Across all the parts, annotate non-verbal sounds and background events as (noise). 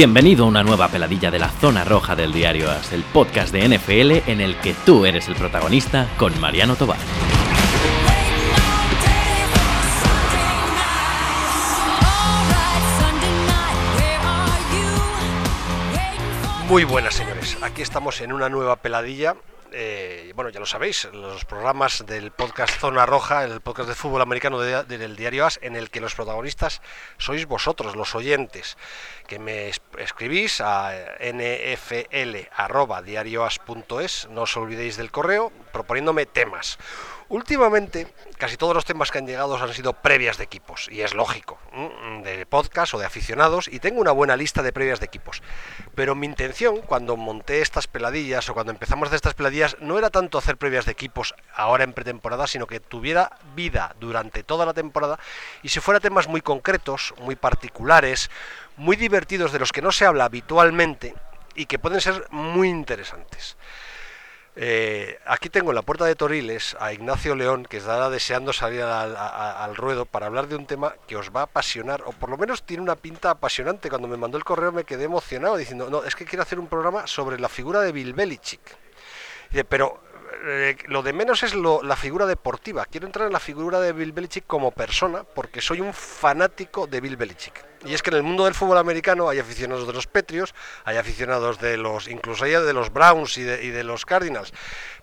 Bienvenido a una nueva peladilla de la zona roja del diario AS, el podcast de NFL en el que tú eres el protagonista con Mariano Tobar. Muy buenas señores, aquí estamos en una nueva peladilla eh, bueno, ya lo sabéis, los programas del podcast Zona Roja, el podcast de fútbol americano del diario AS, en el que los protagonistas sois vosotros, los oyentes, que me escribís a nfl.diarioas.es, no os olvidéis del correo, proponiéndome temas. Últimamente, casi todos los temas que han llegado han sido previas de equipos, y es lógico, de podcast o de aficionados, y tengo una buena lista de previas de equipos. Pero mi intención, cuando monté estas peladillas o cuando empezamos hacer estas peladillas, no era tanto hacer previas de equipos ahora en pretemporada, sino que tuviera vida durante toda la temporada y si fuera temas muy concretos, muy particulares, muy divertidos, de los que no se habla habitualmente y que pueden ser muy interesantes. Eh, aquí tengo en la puerta de Toriles a Ignacio León, que estará deseando salir al, ruedo para hablar de un tema que os va a apasionar, o por lo menos tiene una pinta apasionante. Cuando me mandó el correo me quedé emocionado diciendo, no, es que quiero hacer un programa sobre la figura de Bill Belichick. pero lo de menos es la figura deportiva. Quiero entrar en la figura de Bill Belichick como persona, porque soy un fanático de Bill Belichick. Y es que en el mundo del fútbol americano hay aficionados de los Petrios, hay aficionados de los, incluso hay de los Browns y de, los Cardinals.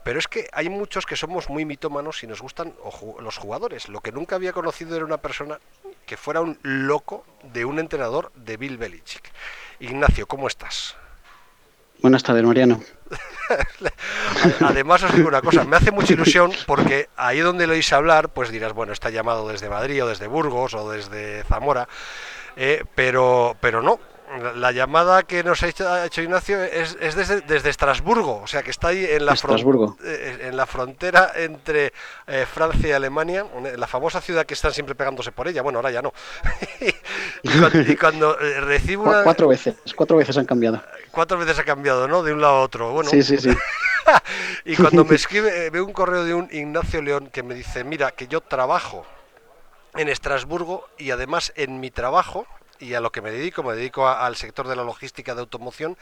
Pero es que hay muchos que somos muy mitómanos y nos gustan los jugadores. Lo que nunca había conocido era una persona que fuera un loco de un entrenador de Bill Belichick. Ignacio, ¿cómo estás? Buenas tardes, Mariano. (laughs) Además, os digo una cosa, me hace mucha ilusión porque ahí donde lo oís hablar, pues dirás, bueno, está llamado desde Madrid o desde Burgos o desde Zamora, eh, pero, pero no, la llamada que nos ha hecho, Ignacio es, desde, Estrasburgo, o sea que está ahí en la, eh, en la frontera entre eh, Francia y Alemania, la famosa ciudad que están siempre pegándose por ella, bueno, ahora ya no. (laughs) y, cuando, recibo una... Cuatro veces, cuatro veces han cambiado. Cuatro veces ha cambiado, ¿no? De un lado a otro. Bueno, sí, sí, sí. (laughs) y cuando me (laughs) escribe, veo un correo de un Ignacio León que me dice, mira, que yo trabajo en Estrasburgo y además en mi trabajo y a lo que me dedico, me dedico al sector de la logística de automoción,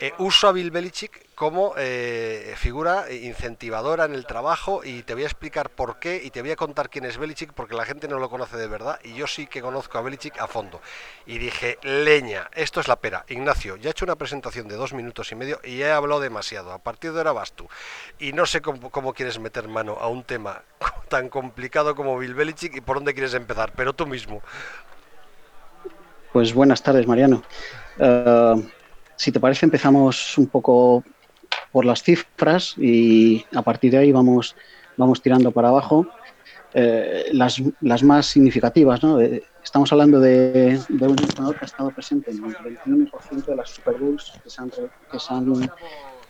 eh, uso a Bill Belichick como eh, figura incentivadora en el trabajo y te voy a explicar por qué y te voy a contar quién es Belichick porque la gente no lo conoce de verdad y yo sí que conozco a Belichick a fondo. Y dije, leña, esto es la pera. Ignacio, ya he hecho una presentación de dos minutos y medio y he hablado demasiado. A partir de ahora vas tú. Y no sé cómo, cómo quieres meter mano a un tema (laughs) tan complicado como Bill Belichick y por dónde quieres empezar, pero tú mismo. Pues buenas tardes, Mariano. Eh, si te parece, empezamos un poco por las cifras y a partir de ahí vamos, vamos tirando para abajo. Eh, las, las, más significativas, ¿no? estamos hablando de, un entrenador que ha estado presente en el 21% de las Super Bowls que se, han, que, se han,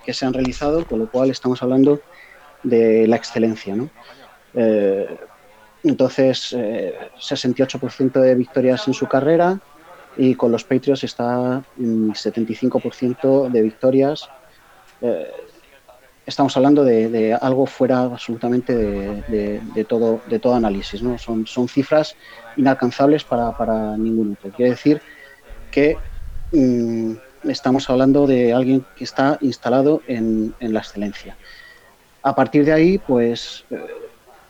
que se han realizado, con lo cual estamos hablando de la excelencia. ¿no? Eh, entonces, 68% de victorias en su carrera, y con los Patriots está en 75% de victorias. Eh, estamos hablando de, algo fuera absolutamente de, todo, de todo análisis. ¿no? Son, son cifras inalcanzables para, para ningún otro. Quiere decir que mm, estamos hablando de alguien que está instalado en, en la excelencia. A partir de ahí, pues eh,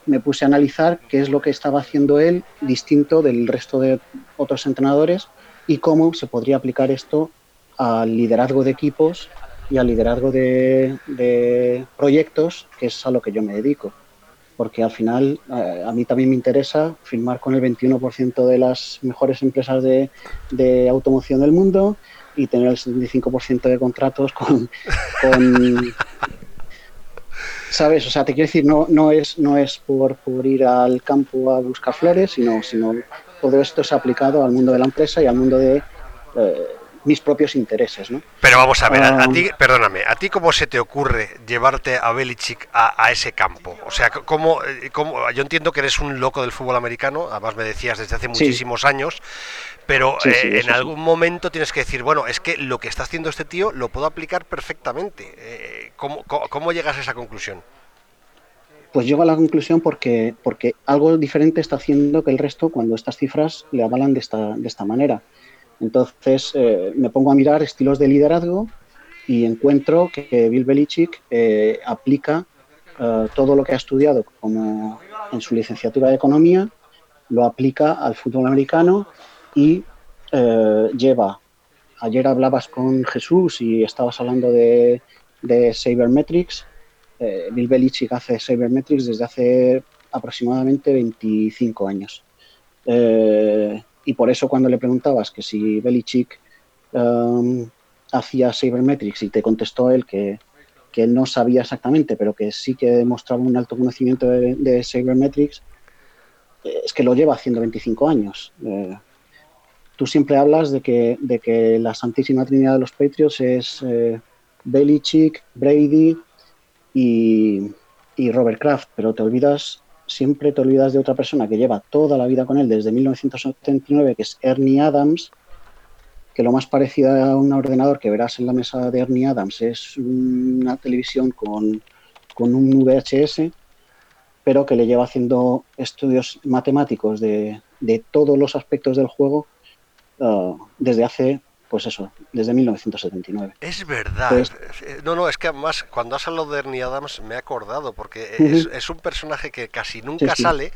me puse a analizar qué es lo que estaba haciendo él distinto del resto de otros entrenadores y cómo se podría aplicar esto al liderazgo de equipos y al liderazgo de, proyectos, que es a lo que yo me dedico. Porque al final eh, a mí también me interesa firmar con el 21% de las mejores empresas de, automoción del mundo y tener el 75% de contratos con, (laughs) ¿sabes? O sea, te quiero decir, no, no es, no es por, por, ir al campo a buscar flores, sino, sino todo esto es aplicado al mundo de la empresa y al mundo de eh, mis propios intereses. ¿no? Pero vamos a ver, a, ti, perdóname, ¿a ti cómo se te ocurre llevarte a Belichick a, ese campo? O sea, ¿cómo, eh, ¿cómo, yo entiendo que eres un loco del fútbol americano, además me decías desde hace muchísimos años, pero eh, en algún momento tienes que decir, bueno, es que lo que está haciendo este tío lo puedo aplicar perfectamente. ¿cómo, cómo llegas a esa conclusión? Pues llego a la conclusión porque, porque algo diferente está haciendo que el resto, cuando estas cifras le avalan de esta, de esta manera. Entonces eh, me pongo a mirar estilos de liderazgo y encuentro que Bill Belichick eh, aplica eh, todo lo que ha estudiado como en su licenciatura de economía, lo aplica al fútbol americano y lleva. Ayer hablabas con Jesús y estabas hablando de, de Sabermetrics. Bill Belichick hace Sabermetrics desde hace aproximadamente 25 años. y por eso cuando le preguntabas que si Belichick um, hacía Sabermetrics y te contestó él que, que, no sabía exactamente, pero que sí que demostraba un alto conocimiento de, Sabermetrics, eh, es que lo lleva haciendo 25 años. Eh, tú siempre hablas de que, de que la santísima trinidad de los Patriots es eh, Belichick, Brady y, y Robert Kraft, pero te olvidas siempre te olvidas de otra persona que lleva toda la vida con él desde 1979, que es Ernie Adams, que lo más parecido a un ordenador que verás en la mesa de Ernie Adams es una televisión con, un VHS, pero que le lleva haciendo estudios matemáticos de, todos los aspectos del juego uh, desde hace pues eso, desde 1979. Es verdad. Eh, no, no, es que además cuando has hablado de Ernie Adams me he acordado, porque es, un personaje que casi nunca sale,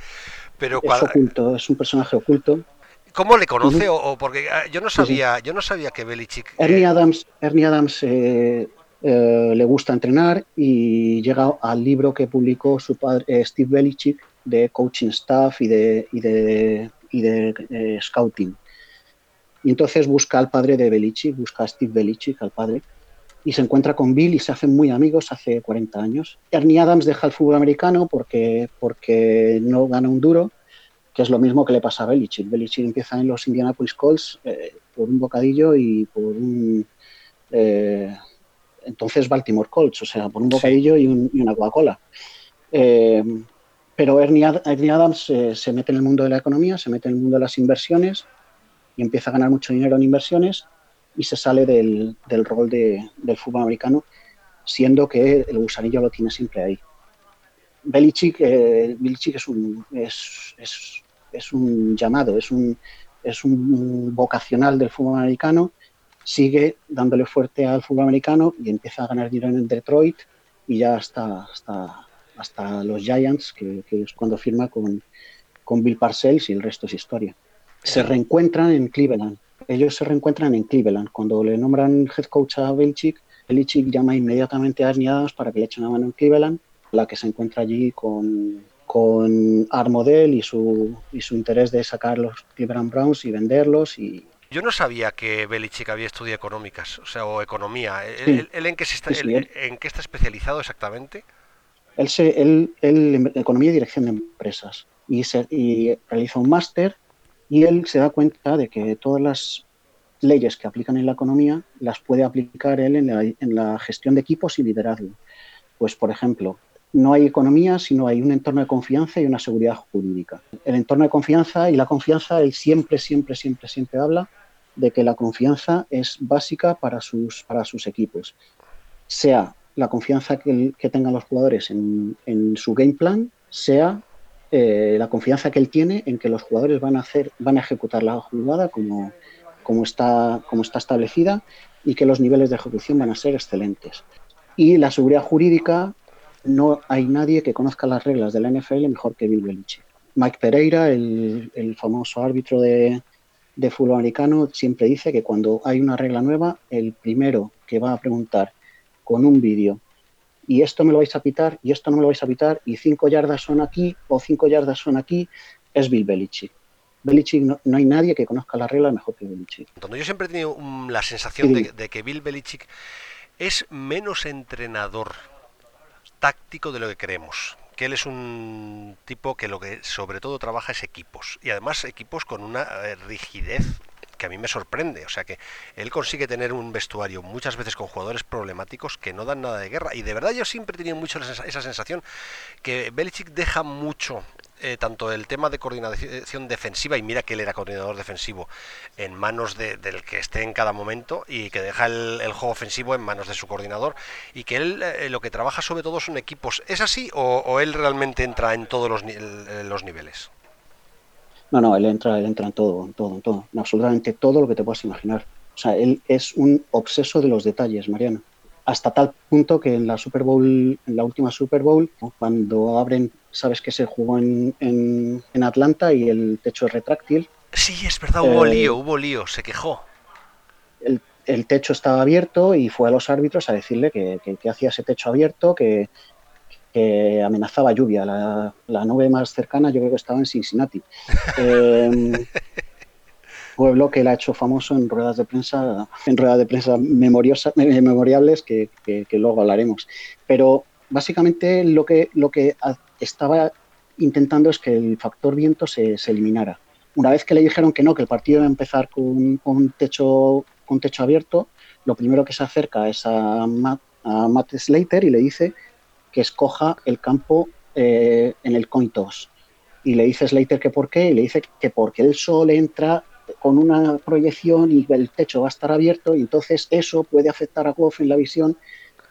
pero es oculto, es un personaje oculto. ¿Cómo le conoce? o, porque ah, yo no sabía, yo no sabía que Belichick. Eh, Ernie Adams, Ernie Adams eh, le gusta entrenar y llega al libro que publicó su padre Steve Belichick de coaching staff y de, y de, y de scouting. Y entonces busca al padre de Belichick, busca a Steve Belichick, al padre, y se encuentra con Bill y se hacen muy amigos hace 40 años. Ernie Adams deja el fútbol americano porque, porque no gana un duro, que es lo mismo que le pasa a Belichick. Belichick empieza en los Indianapolis Colts eh, por un bocadillo y por un... Eh, entonces Baltimore Colts, o sea, por un bocadillo y, una Coca-Cola. Eh, pero Ernie, Adams se mete en el mundo de la economía, se mete en el mundo de las inversiones y empieza a ganar mucho dinero en inversiones y se sale del, del rol de, del fútbol americano, siendo que el gusanillo lo tiene siempre ahí. Belichick, eh, Belichick es, un, es, es, es, un llamado, es un, es un vocacional del fútbol americano, sigue dándole fuerte al fútbol americano y empieza a ganar dinero en Detroit y ya hasta, hasta, hasta los Giants, que, que es cuando firma con, con Bill Parcells y el resto es historia se reencuentran en Cleveland. Ellos se reencuentran en Cleveland. Cuando le nombran head coach a Belichick, Belichick llama inmediatamente a Ernie Adams para que le echen una mano en Cleveland, la que se encuentra allí con, con Art Model y su, y su interés de sacar los Cleveland Browns y venderlos y, yo no sabía que Belichick había estudiado económicas, o sea, o economía. ¿Él, en, qué está, en qué está especializado exactamente? Él, se, él, él economía y dirección de empresas y, se, y realiza un máster y él se da cuenta de que todas las leyes que aplican en la economía las puede aplicar él en la, gestión de equipos y liderazgo. Pues, por ejemplo, no hay economía si no hay un entorno de confianza y una seguridad jurídica. El entorno de confianza y la confianza, él siempre, siempre, siempre, siempre habla de que la confianza es básica para sus, para sus equipos. Sea la confianza que, tengan los jugadores en, en, su game plan, sea eh, la confianza que él tiene en que los jugadores van a hacer, van a ejecutar la jugada como, como, está, como está establecida y que los niveles de ejecución van a ser excelentes. Y la seguridad jurídica, no hay nadie que conozca las reglas de la NFL mejor que Bill Belichick. Mike Pereira, el, el famoso árbitro de, de fútbol americano, siempre dice que cuando hay una regla nueva, el primero que va a preguntar con un vídeo y esto me lo vais a pitar y esto no me lo vais a pitar y cinco yardas son aquí o cinco yardas son aquí, es Bill Belichick. Belichick no, hay nadie que conozca la regla mejor que Belichick. Yo siempre he tenido la sensación de, que Bill Belichick es menos entrenador táctico de lo que creemos. Que él es un tipo que lo que sobre todo trabaja es equipos. Y además equipos con una eh, rigidez que a mí me sorprende. O sea que él consigue tener un vestuario muchas veces con jugadores problemáticos que no dan nada de guerra. Y de verdad yo siempre he tenido mucho esa sensación que Belichick deja mucho eh, tanto el tema de coordinación defensiva, y mira que él era coordinador defensivo, en manos del que esté en cada momento, y que deja el, juego ofensivo en manos de su coordinador, y que él eh, lo que trabaja sobre todo son equipos. ¿Es así o, él realmente entra en todos los, los niveles? No, no, él entra, él entra en todo, en todo, en todo, en absolutamente todo lo que te puedas imaginar. O sea, él es un obseso de los detalles, Mariano. Hasta tal punto que en la Super Bowl, en la última Super Bowl, cuando abren, sabes que se jugó en, en, Atlanta y el techo es retráctil. Sí, es verdad, hubo eh, lío, hubo lío, se quejó. El, el, techo estaba abierto y fue a los árbitros a decirle que, que, hacía ese techo abierto, que, que amenazaba lluvia. La, la, nube más cercana yo creo que estaba en Cincinnati. (laughs) Eh, pueblo que él ha hecho famoso en ruedas de prensa, en ruedas de prensa memoriables que, luego hablaremos. Pero básicamente lo que, lo que estaba intentando es que el factor viento se, eliminara. Una vez que le dijeron que no, que el partido iba a empezar con, un, techo, con techo abierto, lo primero que se acerca es a Matt, Slater y le dice que escoja el campo eh, en el coin toss. Y le dice Slater que por qué, y le dice que porque el sol entra con una proyección y el techo va a estar abierto y entonces eso puede afectar a Goff en la visión,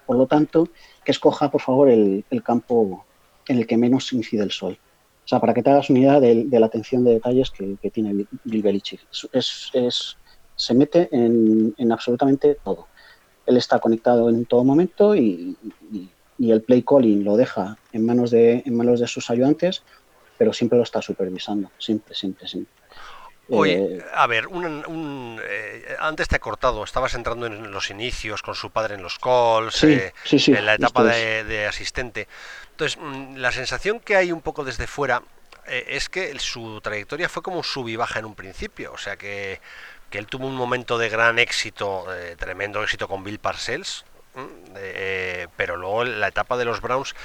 por lo tanto, que escoja por favor el, campo en el que menos incide el sol. O sea, para que te hagas una idea de, la atención de detalles que, tiene Bill Belichick. Es, se mete en, absolutamente todo. Él está conectado en todo momento y, y, el play calling lo deja en manos, de, en manos de sus ayudantes, pero siempre lo está supervisando, siempre, siempre, siempre. Oye, eh, a ver, un, eh, antes te he cortado, estabas entrando en los inicios con su padre en los calls, eh, en la etapa de, asistente. Entonces, mm, la sensación que hay un poco desde fuera es que su trayectoria fue como un sub y baja en un principio, o sea que, que él tuvo un momento de gran éxito, tremendo éxito con Bill Parcells, pero luego la etapa de los Browns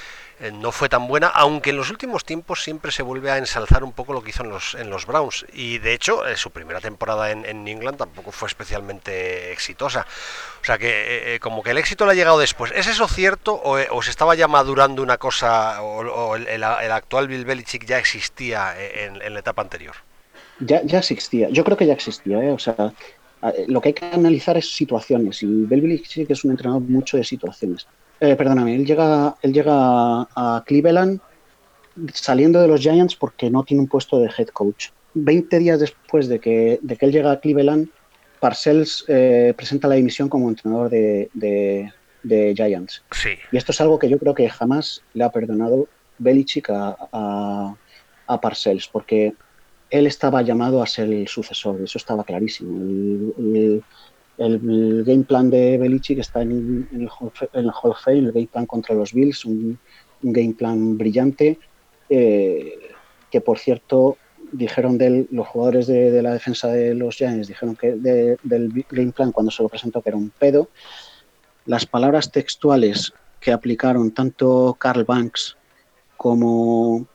eh, no fue tan buena, aunque en los últimos tiempos siempre se vuelve a ensalzar un poco lo que hizo en los, en los Browns. Y de hecho, eh, su primera temporada en, en, England tampoco fue especialmente exitosa. O sea que eh, como que el éxito le ha llegado después. ¿Es eso cierto o, se estaba ya madurando una cosa o, el, actual Bill Belichick ya existía en, la etapa anterior? Ya, ya existía, yo creo que ya existía, o sea, lo que hay que analizar es situaciones y Belichick es un entrenador mucho de situaciones. Eh, perdóname, él llega, él llega a Cleveland saliendo de los Giants porque no tiene un puesto de head coach. Veinte días después de que, de que él llega a Cleveland, Parcells eh, presenta la dimisión como entrenador de, de, Giants. Sí. Y esto es algo que yo creo que jamás le ha perdonado Belichick a, a, Parcells, porque él estaba llamado a ser el sucesor, eso estaba clarísimo. el, game plan de Belichick está en, el, Hall of Fame, el game plan contra los Bills, un, game plan brillante, eh, que por cierto dijeron de los jugadores de, la defensa de los Giants, dijeron que del game plan cuando se lo presentó que era un pedo. Las palabras textuales que aplicaron tanto Carl Banks como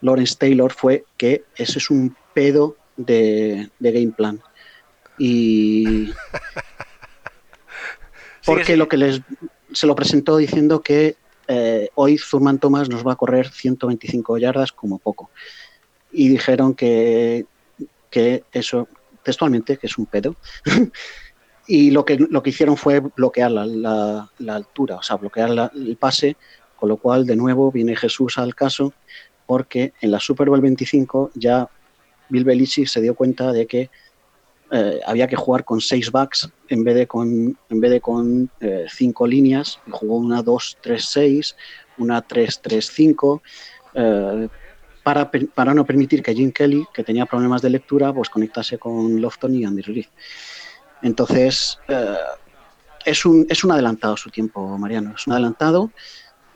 Lawrence Taylor fue que ese es un pedo de game plan. Y (laughs) porque lo que les se lo presentó diciendo que eh, hoy Zurman Thomas nos va a correr 125 yardas como poco. Y dijeron que, que eso, textualmente, que es un pedo. (laughs) y lo que, lo que hicieron fue bloquear la, la, altura, o sea, bloquear el pase, con lo cual de nuevo viene Jesús al caso, porque en la Super Bowl 25 ya Bill Belichick se dio cuenta de que eh, había que jugar con seis backs en vez de con, en vez de con eh, cinco líneas. jugó una 2-3-6, una 3-3-5, eh, para, para no permitir que Jim Kelly, que tenía problemas de lectura, pues conectase con Lofton y Andy Reid. Entonces, es, un, es un adelantado su tiempo, Mariano. Es un adelantado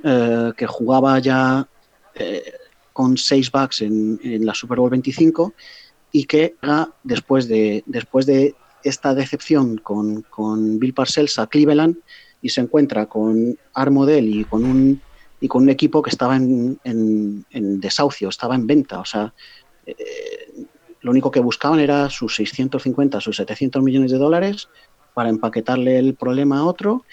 que jugaba ya con seis backs en, en la Super Bowl 25 y que después de, después de esta decepción con, con Bill Parcells a Cleveland y se encuentra con Armodel y con un y con un equipo que estaba en, en, desahucio, estaba en venta. O sea, eh, lo único que buscaban era sus 650, sus 700 millones de dólares para empaquetarle el problema a otro.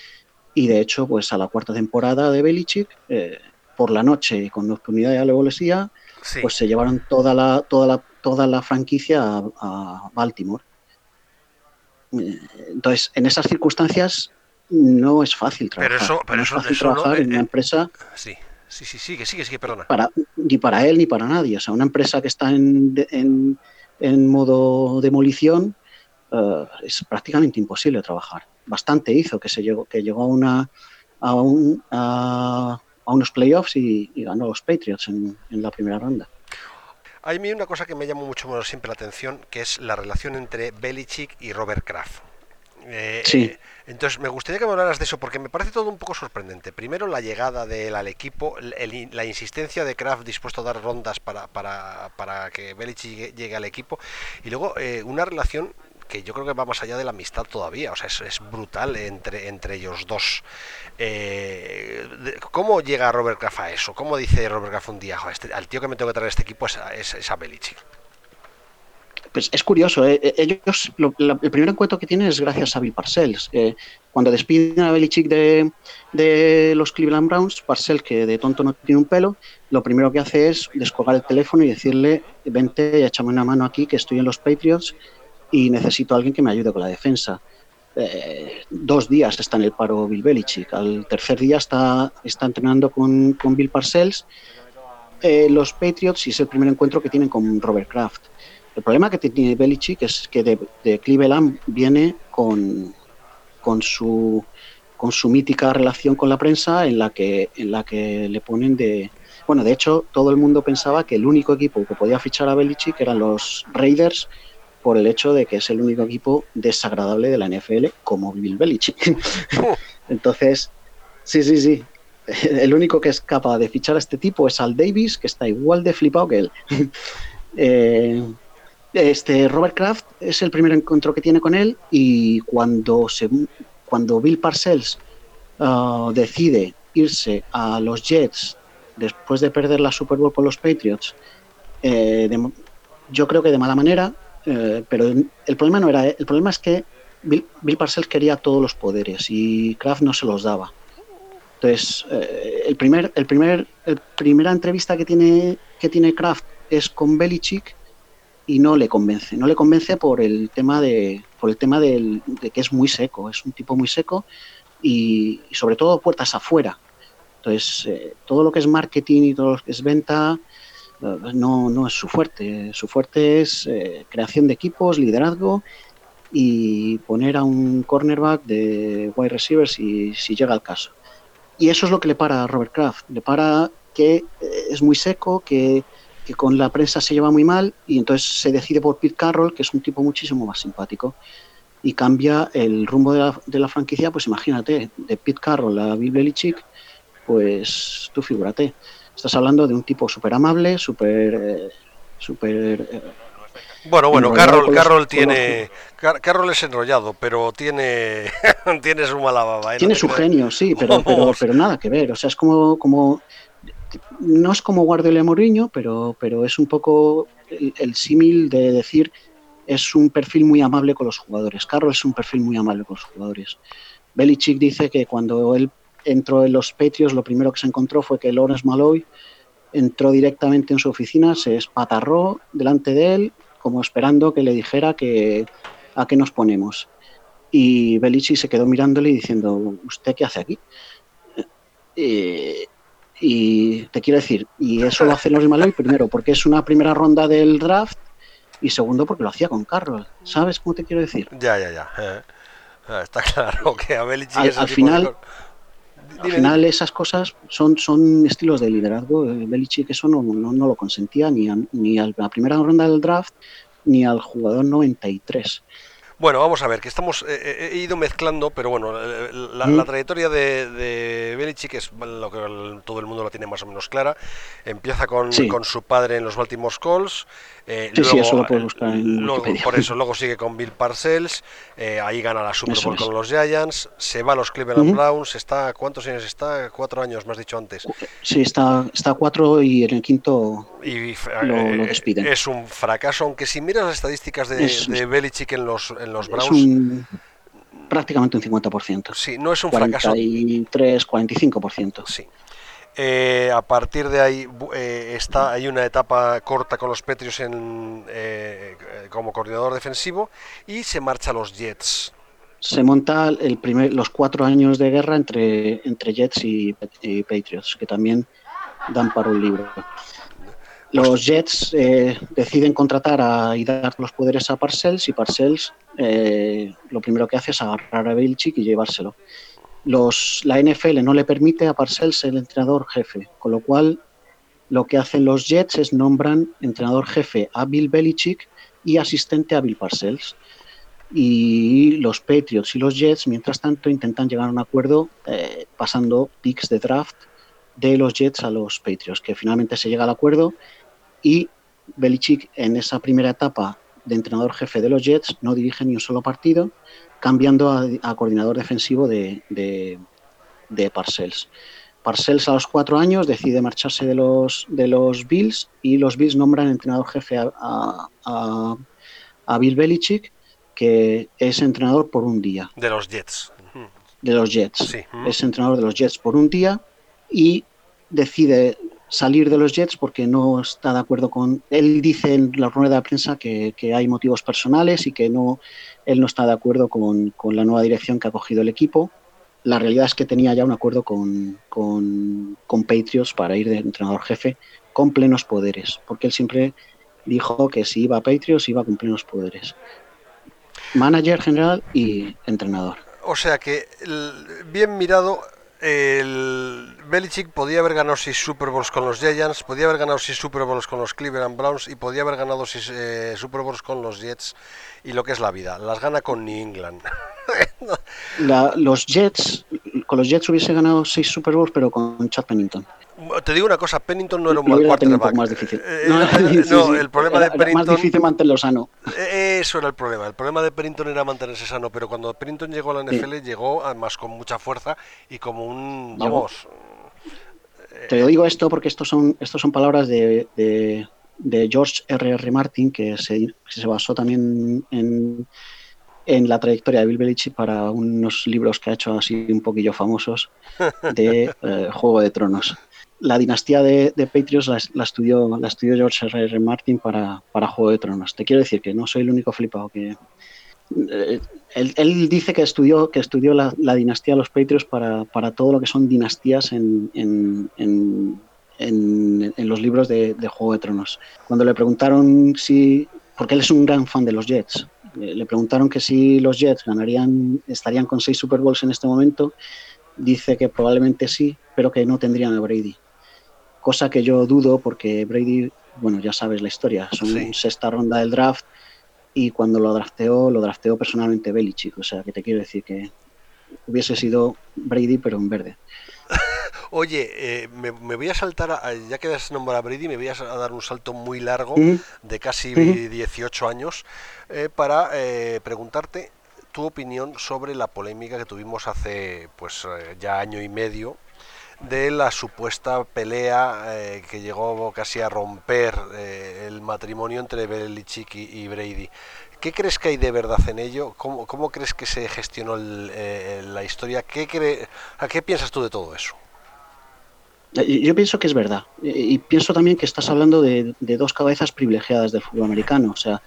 Y de hecho, pues a la cuarta temporada de Belichick, eh, por la noche y con nocturnidad y alevosía, pues se llevaron toda la, toda la toda la franquicia a, Baltimore. Eh, entonces, en esas circunstancias no es fácil trabajar. Pero eso, pero no es fácil trabajar en una eh, empresa. Sí, Sí, sí, sigue, sigue, sigue, perdona. Para, ni para él ni para nadie. O sea, una empresa que está en, en, en modo demolición uh, es prácticamente imposible trabajar. Bastante hizo que se llegó, que llegó a una a, un, a, a unos playoffs y, y, ganó los Patriots en, en, la primera ronda. Hay a mí una cosa que me llamó mucho siempre la atención, que es la relación entre Belichick y Robert Kraft. Eh, sí. Eh, entonces, me gustaría que me hablaras de eso, porque me parece todo un poco sorprendente. Primero, la llegada de él al equipo, el, la insistencia de Kraft dispuesto a dar rondas para, para, para que Belichick llegue, llegue, al equipo, y luego eh, una relación que yo creo que va más allá de la amistad todavía, o sea, es, brutal entre, entre ellos dos. Eh, ¿Cómo llega Robert Kraft a eso? ¿Cómo dice Robert Kraft un día, este, al tío que me tengo que traer a este equipo es, es, a Belichick? Pues es curioso, ¿eh? ellos lo, el primer encuentro que tienen es gracias a Bill Parcells. Eh, cuando despiden a Belichick de, de, los Cleveland Browns, Parcells, que de tonto no tiene un pelo, lo primero que hace es descolgar el teléfono y decirle, vente y échame una mano aquí, que estoy en los Patriots y necesito a alguien que me ayude con la defensa. Eh, dos días está en el paro Bill Belichick, al tercer día está, está entrenando con, con Bill Parcells eh, los Patriots y es el primer encuentro que tienen con Robert Kraft. El problema que tiene Belichick es que de, Cleveland viene con, con, su, con su mítica relación con la prensa en la que, en la que le ponen de... Bueno, de hecho, todo el mundo pensaba que el único equipo que podía fichar a Belichick eran los Raiders por el hecho de que es el único equipo desagradable de la NFL como Bill Belichick. (laughs) Entonces, sí, sí, sí. El único que es capaz de fichar a este tipo es Al Davis, que está igual de flipado que él. (laughs) eh, este Robert Kraft es el primer encuentro que tiene con él y cuando se cuando Bill Parcells uh, decide irse a los Jets después de perder la Super Bowl con los Patriots eh, de, yo creo que de mala manera eh, pero el problema no era el problema es que Bill, Bill, Parcells quería todos los poderes y Kraft no se los daba entonces eh, el primer el primer el primera entrevista que tiene que tiene Kraft es con Belichick y no le convence. No le convence por el tema de, por el tema del, de que es muy seco, es un tipo muy seco y, sobre todo puertas afuera. Entonces, eh, todo lo que es marketing y todo lo que es venta eh, no, no es su fuerte. Su fuerte es eh, creación de equipos, liderazgo y poner a un cornerback de wide receiver si, si llega al caso. Y eso es lo que le para a Robert Kraft. Le para que es muy seco, que que con la prensa se lleva muy mal y entonces se decide por Pete Carroll, que es un tipo muchísimo más simpático y cambia el rumbo de la, de la franquicia, pues imagínate, de Pete Carroll a Bill Belichick, pues tú figúrate, estás hablando de un tipo súper amable, súper... Eh, súper eh, bueno, bueno, Carroll, Carroll tiene. Car Carroll es enrollado, pero tiene. (laughs) tiene su mala baba. ¿eh? Tiene no su genio, sí, (laughs) pero, pero, pero, nada que ver. O sea, es como, como no es como Guardiola Mourinho, pero, pero es un poco el, el símil de decir es un perfil muy amable con los jugadores. Carroll es un perfil muy amable con los jugadores. Belichick dice que cuando él entró en los Patriots, lo primero que se encontró fue que Lawrence Malloy entró directamente en su oficina, se espatarró delante de él, como esperando que le dijera que a qué nos ponemos. Y Belichick se quedó mirándole y diciendo, ¿usted qué hace aquí? Eh, y te quiero decir, y eso lo hace Lawrence Malloy primero porque es una primera ronda del draft y segundo porque lo hacía con Carroll. ¿Sabes cómo te quiero decir? Ya, ya, ya. Eh, (laughs) está claro que a Belichick al, al final, de... al final esas cosas son, son estilos de liderazgo. Belichick eso no, no, no lo consentía ni a, ni a la primera ronda del draft ni al jugador 93. Bueno, vamos a ver, que estamos, eh, he ido mezclando, pero bueno, la, mm. la trayectoria de, de, Belichick es lo que el, todo el mundo la tiene más o menos clara. Empieza con, sí. con su padre en los Baltimore Colts. Eh, sí, luego, sí, eso lo buscar en luego, Por eso, luego sigue con Bill Parcells, eh, ahí gana la Super Bowl con los Giants, se va a los Cleveland. Browns, está, ¿cuántos años está? Cuatro años, me has dicho antes. Sí, está, está cuatro y en el quinto y, lo, lo despiden. Es un fracaso, aunque si miras las estadísticas de, es, de Belichick en los, en los Browns... Un, prácticamente un 50%. Sí, no es un 43, fracaso. 45%. Sí. Eh, a partir de ahí eh, está hay una etapa corta con los Petrios en, eh, como coordinador defensivo y se marcha a los Jets. Se monta el primer, los cuatro años de guerra entre, entre Jets y, y Patriots, que también dan para un libro. Los Jets eh, deciden contratar a, y dar los poderes a Parcells y Parcells eh, lo primero que hace es agarrar a Belichick y llevárselo. Los, la NFL no le permite a Parcells el entrenador jefe, con lo cual lo que hacen los Jets es nombran entrenador jefe a Bill Belichick y asistente a Bill Parcells. Y los Patriots y los Jets, mientras tanto, intentan llegar a un acuerdo eh, pasando picks de draft de los Jets a los Patriots, que finalmente se llega al acuerdo y Belichick en esa primera etapa de entrenador jefe de los Jets no dirige ni un solo partido, cambiando a, coordinador defensivo de, de, Parcells. Parcells a los cuatro años decide marcharse de los, de los Bills y los Bills nombran entrenador jefe a, a, Bill Belichick, que es entrenador por un día. De los Jets. De los Jets. Es entrenador de los Jets por un día y decide salir de los Jets porque no está de acuerdo con... Él dice en la rueda de prensa que, hay motivos personales y que no, él no está de acuerdo con, la nueva dirección que ha cogido el equipo. La realidad es que tenía ya un acuerdo con, con, con Patriots para ir de entrenador jefe con plenos poderes, porque él siempre dijo que si iba a Patriots iba con plenos poderes. Manager general y entrenador. O sea que, bien mirado, el Belichick podía haber ganado seis Super Bowls con los Giants, podía haber ganado seis Super Bowls con los Cleveland Browns y podía haber ganado seis eh, Super Bowls con los Jets y lo que es la vida, las gana con New England. (laughs) los Jets, con los Jets hubiese ganado seis Super Bowls pero con Chad Pennington. Te digo una cosa, Pennington no era un mal quarterback. Más difícil. Eh, no, el problema de Pennington. Más difícil mantenerlo sano. Eh, eso era el problema. El problema de Pennington era mantenerse sano, pero cuando Pennington llegó a la NFL, llegó además con mucha fuerza y como un. Vamos. Te digo esto porque estos son, estos son palabras de, de, George R.R. R. Martin, que se, se basó también en, en la trayectoria de Bill Belichick para unos libros que ha hecho así un poquillo famosos de (laughs) eh, Juego de Tronos la dinastía de, Patriots la, estudió, la estudió George R. R. Martin para, para Juego de Tronos. Te quiero decir que no soy el único flipado que... Eh, él, dice que estudió, que estudió la, dinastía de los Patriots para, todo lo que son dinastías en, en, los libros de, Juego de Tronos. Cuando le preguntaron si... Porque él es un gran fan de los Jets. Eh, le preguntaron que si los Jets ganarían, estarían con seis Super Bowls en este momento. Dice que probablemente sí, pero que no tendrían a Brady cosa que yo dudo porque Brady, bueno, ya sabes la historia, son sexta ronda del draft y cuando lo drafteó, lo drafteó personalmente Belichick, o sea, que te quiero decir que hubiese sido Brady pero en verde. (laughs) Oye, eh, me, voy a saltar, ya que has nombrado a Brady, me voy a, dar un salto muy largo de casi 18 años eh, para eh, preguntarte tu opinión sobre la polémica que tuvimos hace pues ya año y medio de la supuesta pelea eh, que llegó casi a romper eh, el matrimonio entre Belichick y, Brady. ¿Qué crees que hay de verdad en ello? ¿Cómo, cómo crees que se gestionó eh, la historia? ¿Qué, ¿A qué piensas tú de todo eso? Yo pienso que es verdad. Y pienso también que estás hablando de, dos cabezas privilegiadas del fútbol americano. O sea,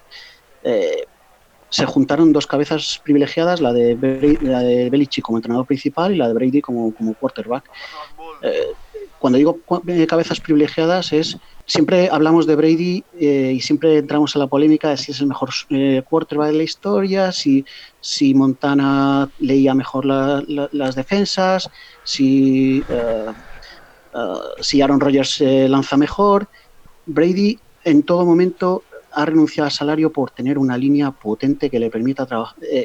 se juntaron dos cabezas privilegiadas, la de, la de Belichick como entrenador principal y la de Brady como, como quarterback. Eh, cuando digo eh, cabezas privilegiadas es siempre hablamos de Brady eh, y siempre entramos en la polémica de si es el mejor quarterback de la historia, si, si Montana leía mejor las defensas, si, si Aaron Rodgers lanza mejor. Brady en todo momento ha renunciado al salario por tener una línea potente que le permita,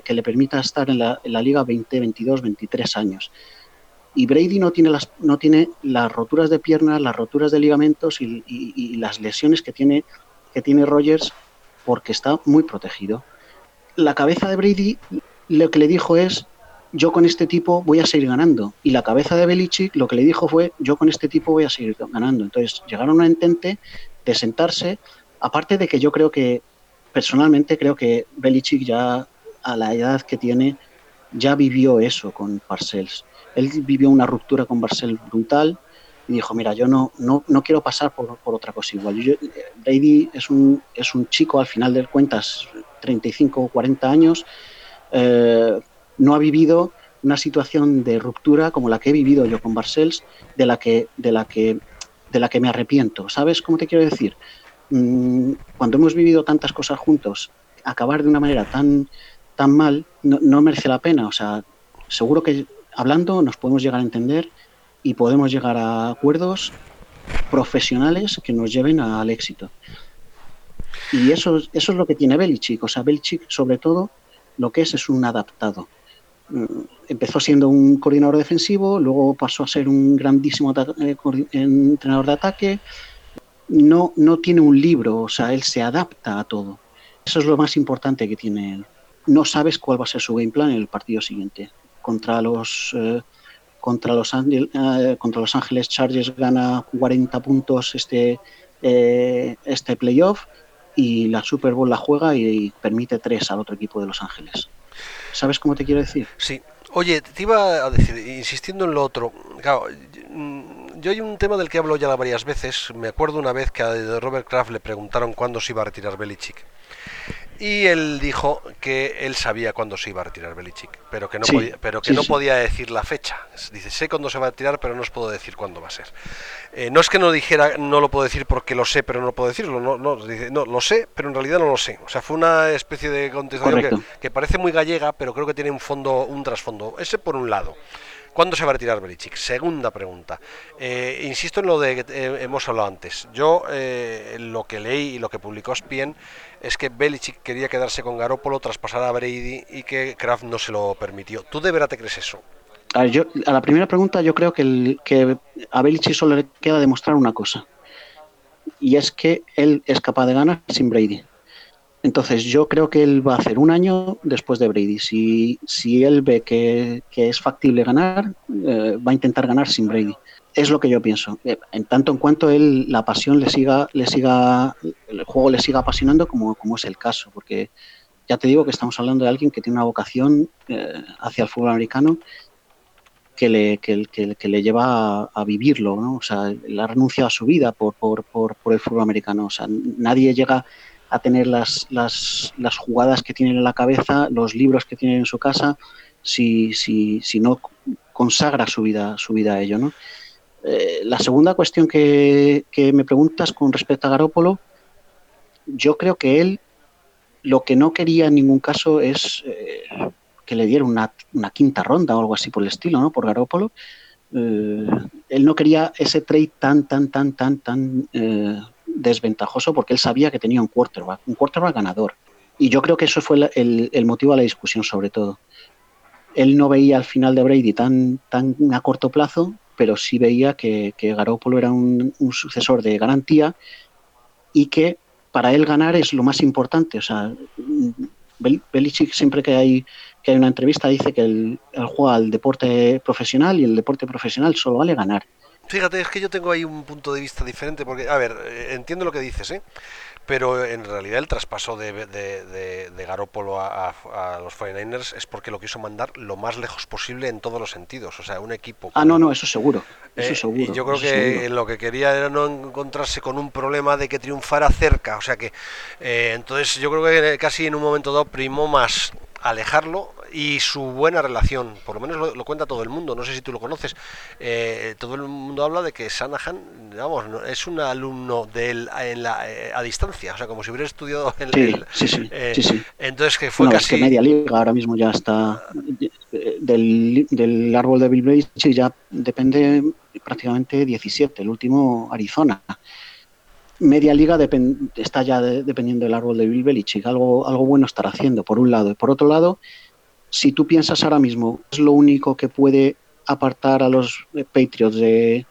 que le permita estar en la, en la liga 20, 22, 23 años y Brady no tiene las, no tiene las roturas de piernas, las roturas de ligamentos y, las lesiones que tiene, que tiene Rogers porque está muy protegido. La cabeza de Brady lo que le dijo es yo con este tipo voy a seguir ganando. Y la cabeza de Belichick lo que le dijo fue yo con este tipo voy a seguir ganando. Entonces llegaron a un entente de sentarse, aparte de que yo creo que, personalmente creo que Belichick ya a la edad que tiene, ya vivió eso con Parcells él vivió una ruptura con Barcel brutal y dijo, mira, yo no, no, no quiero pasar por, otra cosa igual. Brady es un, es un chico, al final de cuentas, 35 o 40 años, eh, no ha vivido una situación de ruptura como la que he vivido yo con Barcells, de la que, de la que de la que me arrepiento. ¿Sabes cómo te quiero decir? Mm, cuando hemos vivido tantas cosas juntos, acabar de una manera tan, tan mal no, no merece la pena. O sea, seguro que hablando nos podemos llegar a entender y podemos llegar a acuerdos profesionales que nos lleven al éxito. Y eso, eso es lo que tiene Belichick. O sea, Belichick, sobre todo, lo que es es un adaptado. Mm, empezó siendo un coordinador defensivo, luego pasó a ser un grandísimo eh, entrenador de ataque. No, no tiene un libro, o sea, él se adapta a todo. Eso es lo más importante que tiene él. No sabes cuál va a ser su game plan en el partido siguiente. Contra los, eh, contra los, eh, contra los Ángeles Chargers gana 40 puntos este, este playoff y la Super Bowl la juega y, permite tres al otro equipo de Los Ángeles. ¿Sabes cómo te quiero decir? Sí. Oye, te iba a decir, insistiendo en lo otro, yo hay un tema del que hablo ya varias veces. Me acuerdo una vez que a Robert Kraft le preguntaron cuándo se iba a retirar Belichick. Y él dijo que él sabía cuándo se iba a retirar Belichick, pero que no, podía, pero que no podía decir la fecha. Dice, sé cuándo se va a retirar, pero no os puedo decir cuándo va a ser. Eh, no es que no dijera, no lo puedo decir porque lo sé, pero no puedo decirlo. No, no, dice, no, lo sé, pero en realidad no lo sé. O sea, fue una especie de contestación que, que, parece muy gallega, pero creo que tiene un fondo, un trasfondo. Ese por un lado. ¿Cuándo se va a retirar Belichick? Segunda pregunta. Eh, insisto en lo de que eh, hemos hablado antes. Yo eh, lo que leí y lo que publicó Spien es que Belichick quería quedarse con Garópolo tras pasar a Brady y que Kraft no se lo permitió. ¿Tú de verdad te crees eso? A, a la primera pregunta yo creo que, el, que a Belichick solo le queda demostrar una cosa. Y es que él es capaz de ganar sin Brady. Entonces yo creo que él va a hacer un año después de Brady. Si, si él ve que, es factible ganar, eh, va a intentar ganar sin Brady. Es lo que yo pienso. Eh, en tanto en cuanto él la pasión le siga, le siga, el juego le siga apasionando, como, como es el caso, porque ya te digo que estamos hablando de alguien que tiene una vocación eh, hacia el fútbol americano que le, que, que, le lleva a, vivirlo, ¿no? O sea, él ha renunciado a su vida por, por, por, por el fútbol americano. O sea, nadie llega a tener las, las, las, jugadas que tienen en la cabeza, los libros que tienen en su casa, si, si, si no consagra su vida, su vida a ello. ¿no? Eh, la segunda cuestión que, que, me preguntas con respecto a Garópolo, yo creo que él lo que no quería en ningún caso es eh, que le diera una, una, quinta ronda o algo así por el estilo, ¿no? Por Garópolo. Eh, él no quería ese trade tan, tan, tan, tan, tan desventajoso porque él sabía que tenía un quarterback, un quarterback ganador. Y yo creo que eso fue el, el motivo de la discusión sobre todo. Él no veía al final de Brady tan, tan a corto plazo, pero sí veía que, que Garoppolo era un, un, sucesor de garantía y que para él ganar es lo más importante. O sea, Belichick siempre que hay, que hay una entrevista dice que él, él juega al deporte profesional y el deporte profesional solo vale ganar. Fíjate, es que yo tengo ahí un punto de vista diferente, porque, a ver, eh, entiendo lo que dices, ¿eh? pero en realidad el traspaso de, de, de, Garópolo a, a, los 49ers es porque lo quiso mandar lo más lejos posible en todos los sentidos, o sea, un equipo... Ah, no, no, eso seguro, eso eh, seguro. Y yo creo que seguro. lo que quería era no encontrarse con un problema de que triunfara cerca, o sea que, eh, entonces yo creo que casi en un momento dado primó más alejarlo y su buena relación, por lo menos lo, lo, cuenta todo el mundo, no sé si tú lo conoces, eh, todo el mundo habla de que Sanahan, vamos, es un alumno de él en la, eh, a distancia, o sea, como si hubiera estudiado en sí, el, sí, sí, eh, sí, sí, Entonces que fue no, casi... Es que media liga ahora mismo ya está del, del árbol de Bill Belichick ya depende prácticamente 17, el último Arizona media liga depend, está ya de, dependiendo del árbol de Bill Belichick. Algo, algo bueno estará haciendo, por un lado. Y por otro lado, si tú piensas ahora mismo, es lo único que puede apartar a los Patriots de,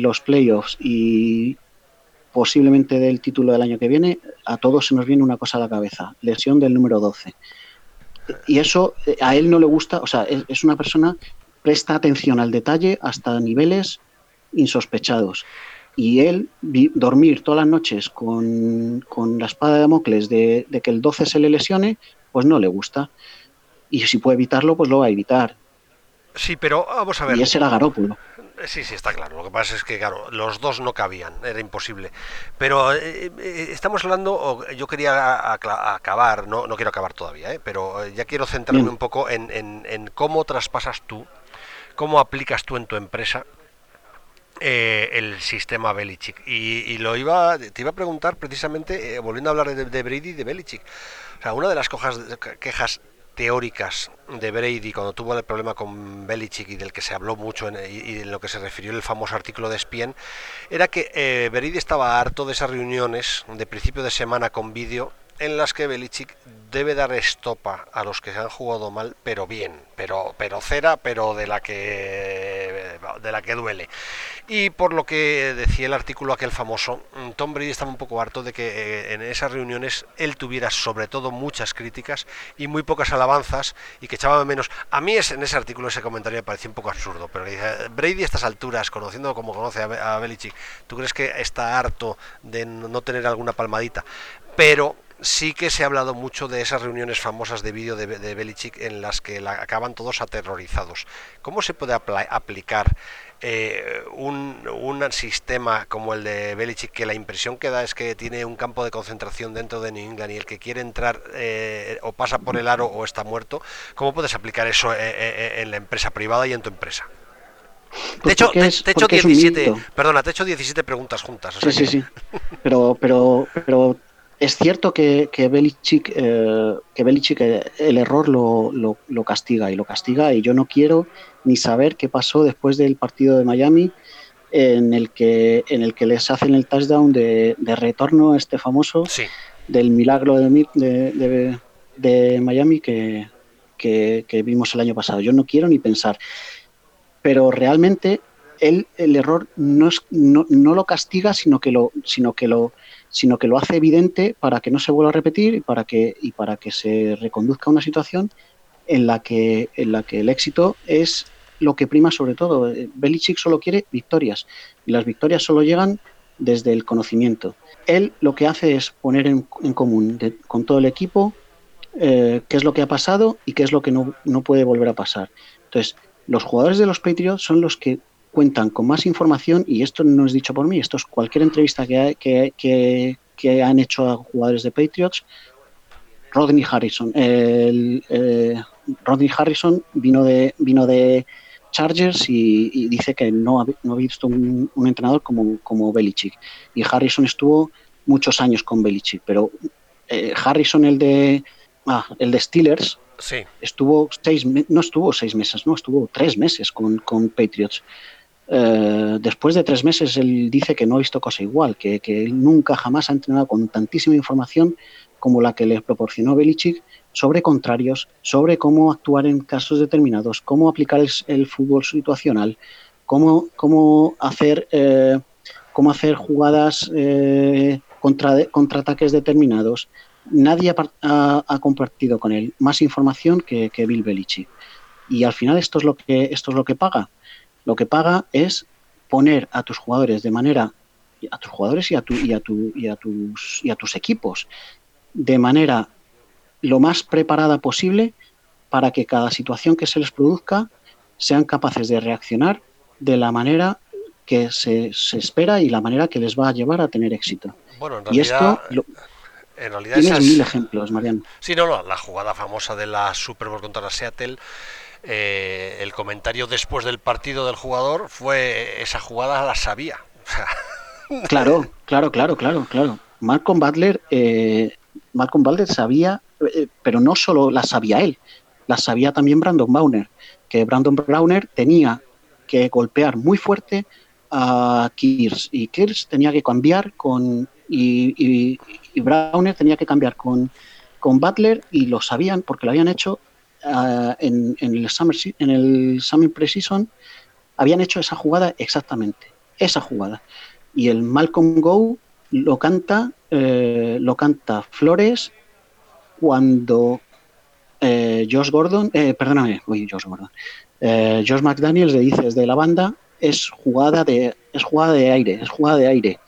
los playoffs y posiblemente del título del año que viene, a todos se nos viene una cosa a la cabeza, lesión del número 12. Y eso a él no le gusta, o sea, es, una persona presta atención al detalle hasta niveles insospechados. Y él dormir todas las noches con, con la espada de Damocles de, de, que el 12 se le lesione, pues no le gusta y si puede evitarlo, pues lo va a evitar. Sí, pero vamos a ver. Y ese era Garópolo. Sí, sí, está claro. Lo que pasa es que, claro, los dos no cabían, era imposible. Pero eh, eh, estamos hablando, yo quería acabar, no, no quiero acabar todavía, ¿eh? pero ya quiero centrarme Bien. un poco en, en, en, cómo traspasas tú, cómo aplicas tú en tu empresa eh, el sistema Belichick. Y, lo iba, te iba a preguntar precisamente, eh, volviendo a hablar de, Brady y de Belichick. O sea, una de las quejas teóricas de Brady cuando tuvo el problema con Belichick y del que se habló mucho en, y, en lo que se refirió el famoso artículo de Spien, era que eh, Brady estaba harto de esas reuniones de principio de semana con vídeo en las que Belichick debe dar estopa a los que se han jugado mal, pero bien, pero, pero cera, pero de la que de la que duele. Y por lo que decía el artículo aquel famoso, Tom Brady estaba un poco harto de que eh, en esas reuniones él tuviera sobre todo muchas críticas y muy pocas alabanzas y que echaba menos. A mí es, en ese artículo ese comentario me pareció un poco absurdo, pero dice, Brady a estas alturas, conociendo como conoce a, a Belichick, ¿tú crees que está harto de no tener alguna palmadita? Pero sí que se ha hablado mucho de esas reuniones famosas de vídeo de, de, Belichick en las que acaban todos aterrorizados. ¿Cómo se puede aplicar eh, un, sistema como el de Belichick que la impresión que da es que tiene un campo de concentración dentro de New England y el que quiere entrar eh, o pasa por el aro o está muerto? ¿Cómo puedes aplicar eso eh, en la empresa privada y en tu empresa? Pues te he hecho, 17, perdona, te he hecho 17 preguntas juntas. sí, sí, sí. Pero, pero, pero es cierto que, que Belichick, eh, que Belichick eh, el error lo, lo, castiga y lo castiga y yo no quiero ni saber qué pasó después del partido de Miami en el que, en el que les hacen el touchdown de, de retorno este famoso del milagro de, de, Miami que, que, vimos el año pasado. Yo no quiero ni pensar. Pero realmente él el error no, es, no, no lo castiga, sino que lo, sino que lo sino que lo hace evidente para que no se vuelva a repetir y para que, y para que se reconduzca una situación en la, que, en la que el éxito es lo que prima sobre todo. Belichick solo quiere victorias y las victorias solo llegan desde el conocimiento. Él lo que hace es poner en, común con todo el equipo eh, qué es lo que ha pasado y qué es lo que no, no puede volver a pasar. Entonces, los jugadores de los Patriots son los que cuentan con más información, y esto no es dicho por mí, esto es cualquier entrevista que, que, que, han hecho a jugadores de Patriots, Rodney Harrison. El, eh, Rodney Harrison vino de, vino de Chargers y, dice que no ha, no ha visto un, entrenador como, como Belichick. Y Harrison estuvo muchos años con Belichick, pero eh, Harrison, el de, ah, el de Steelers, sí. estuvo seis, no estuvo seis meses, no, estuvo tres meses con, con Patriots. Eh, después de tres meses él dice que no ha visto cosa igual, que, que nunca jamás ha entrenado con tantísima información como la que le proporcionó Belichick sobre contrarios, sobre cómo actuar en casos determinados, cómo aplicar el, fútbol situacional, cómo, hacer eh, cómo hacer jugadas eh, contra, contraataques determinados. Nadie ha, compartido con él más información que, que Bill Belichick. Y al final esto es lo que esto es lo que paga lo que paga es poner a tus jugadores de manera a tus jugadores y a, tu, y a, tu, y a, tus, y a tus equipos de manera lo más preparada posible para que cada situación que se les produzca sean capaces de reaccionar de la manera que se, se espera y la manera que les va a llevar a tener éxito. Bueno, en realidad, y esto en realidad tienes mil ejemplos, Mariano. Sí, no, no, la jugada famosa de la Super Bowl contra la Seattle eh, el comentario después del partido del jugador fue esa jugada la sabía. (laughs) claro, claro, claro, claro, claro. Malcolm Butler, eh, Malcolm Butler sabía, eh, pero no solo la sabía él, la sabía también Brandon Browner, que Brandon Browner tenía que golpear muy fuerte a Kears y Kears tenía que cambiar con y, y, Browner tenía que cambiar con, con Butler y lo sabían porque lo habían hecho Ah, en, el Summer, en el Summer Precision habían hecho esa jugada exactamente, esa jugada. Y el Malcolm Go lo canta, eh, lo canta Flores cuando eh, Josh Gordon, eh, perdóname, uy, Josh Gordon, eh, Josh McDaniels le dice desde la banda es jugada de es jugada de aire, es jugada de aire.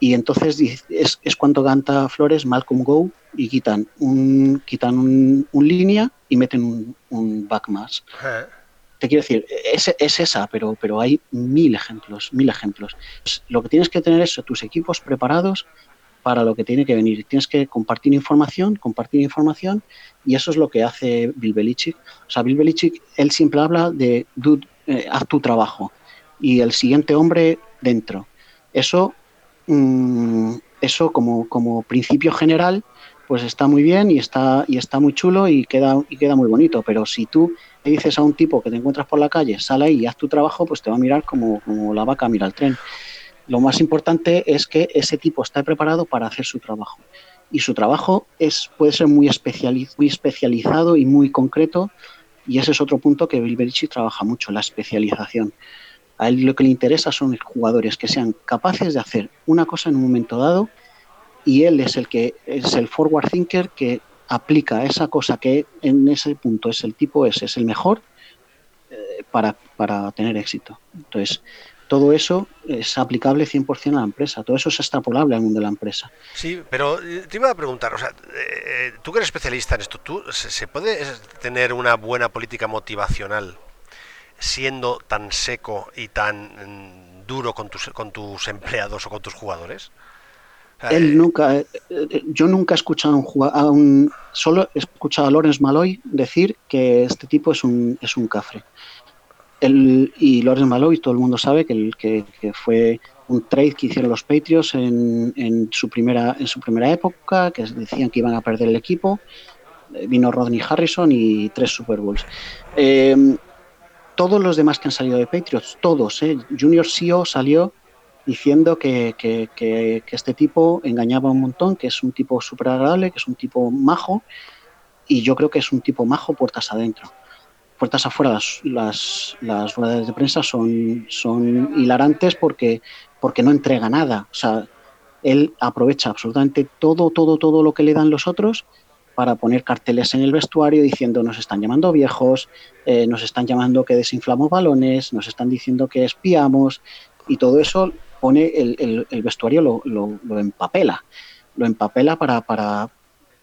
Y entonces es, es cuando canta Flores Malcolm Go y quitan un quitan un, línea y meten un, un back más. Te quiero decir, es, es, esa, pero, pero hay mil ejemplos, mil ejemplos. Lo que tienes que tener es tus equipos preparados para lo que tiene que venir. Tienes que compartir información, compartir información, y eso es lo que hace Bill Belichick. O sea, Bill Belichick, él siempre habla de, eh, haz tu trabajo. y el siguiente hombre dentro. Eso, mm, eso como, como principio general, pues está muy bien y está, y está muy chulo y queda, y queda muy bonito. Pero si tú le dices a un tipo que te encuentras por la calle, sale ahí y haz tu trabajo, pues te va a mirar como, como la vaca mira el tren. Lo más importante es que ese tipo está preparado para hacer su trabajo. Y su trabajo es, puede ser muy, muy especializado y muy concreto. Y ese es otro punto que Bill Belichick trabaja mucho, la especialización. A él lo que le interesa son jugadores que sean capaces de hacer una cosa en un momento dado y él es el que es el forward thinker que aplica esa cosa que en ese punto es el tipo ese, es el mejor eh, para, para tener éxito. Entonces, todo eso es aplicable 100% a la empresa, todo eso es extrapolable al mundo de la empresa. Sí, pero eh, te iba a preguntar, o sea, eh, tú que eres especialista en esto, ¿tú, ¿se puede tener una buena política motivacional siendo tan seco y tan mm, duro con tus, con tus empleados o con tus jugadores? Él eh, nunca, eh, eh, yo nunca he escuchado a un, solo he escuchado a Lawrence Malloy decir que este tipo es un, es un cafre. Él, y Lawrence Malloy, todo el mundo sabe que, el, que, fue un trade que hicieron los Patriots en, en, su primera, en su primera época, que decían que iban a perder el equipo. Vino Rodney Harrison y tres Super Bowls. Todos los demás que han salido de Patriots, todos, Junior CEO salió diciendo que, este tipo engañaba un montón, que es un tipo súper agradable, que es un tipo majo, y yo creo que es un tipo majo puertas adentro. Puertas afuera, las, las, ruedas de prensa son, son hilarantes porque, porque no entrega nada. O sea, él aprovecha absolutamente todo, todo, todo lo que le dan los otros para poner carteles en el vestuario diciendo nos están llamando viejos, eh, nos están llamando que desinflamos balones, nos están diciendo que espiamos y todo eso pone el, el, vestuario, lo, lo, empapela. Lo empapela para. para o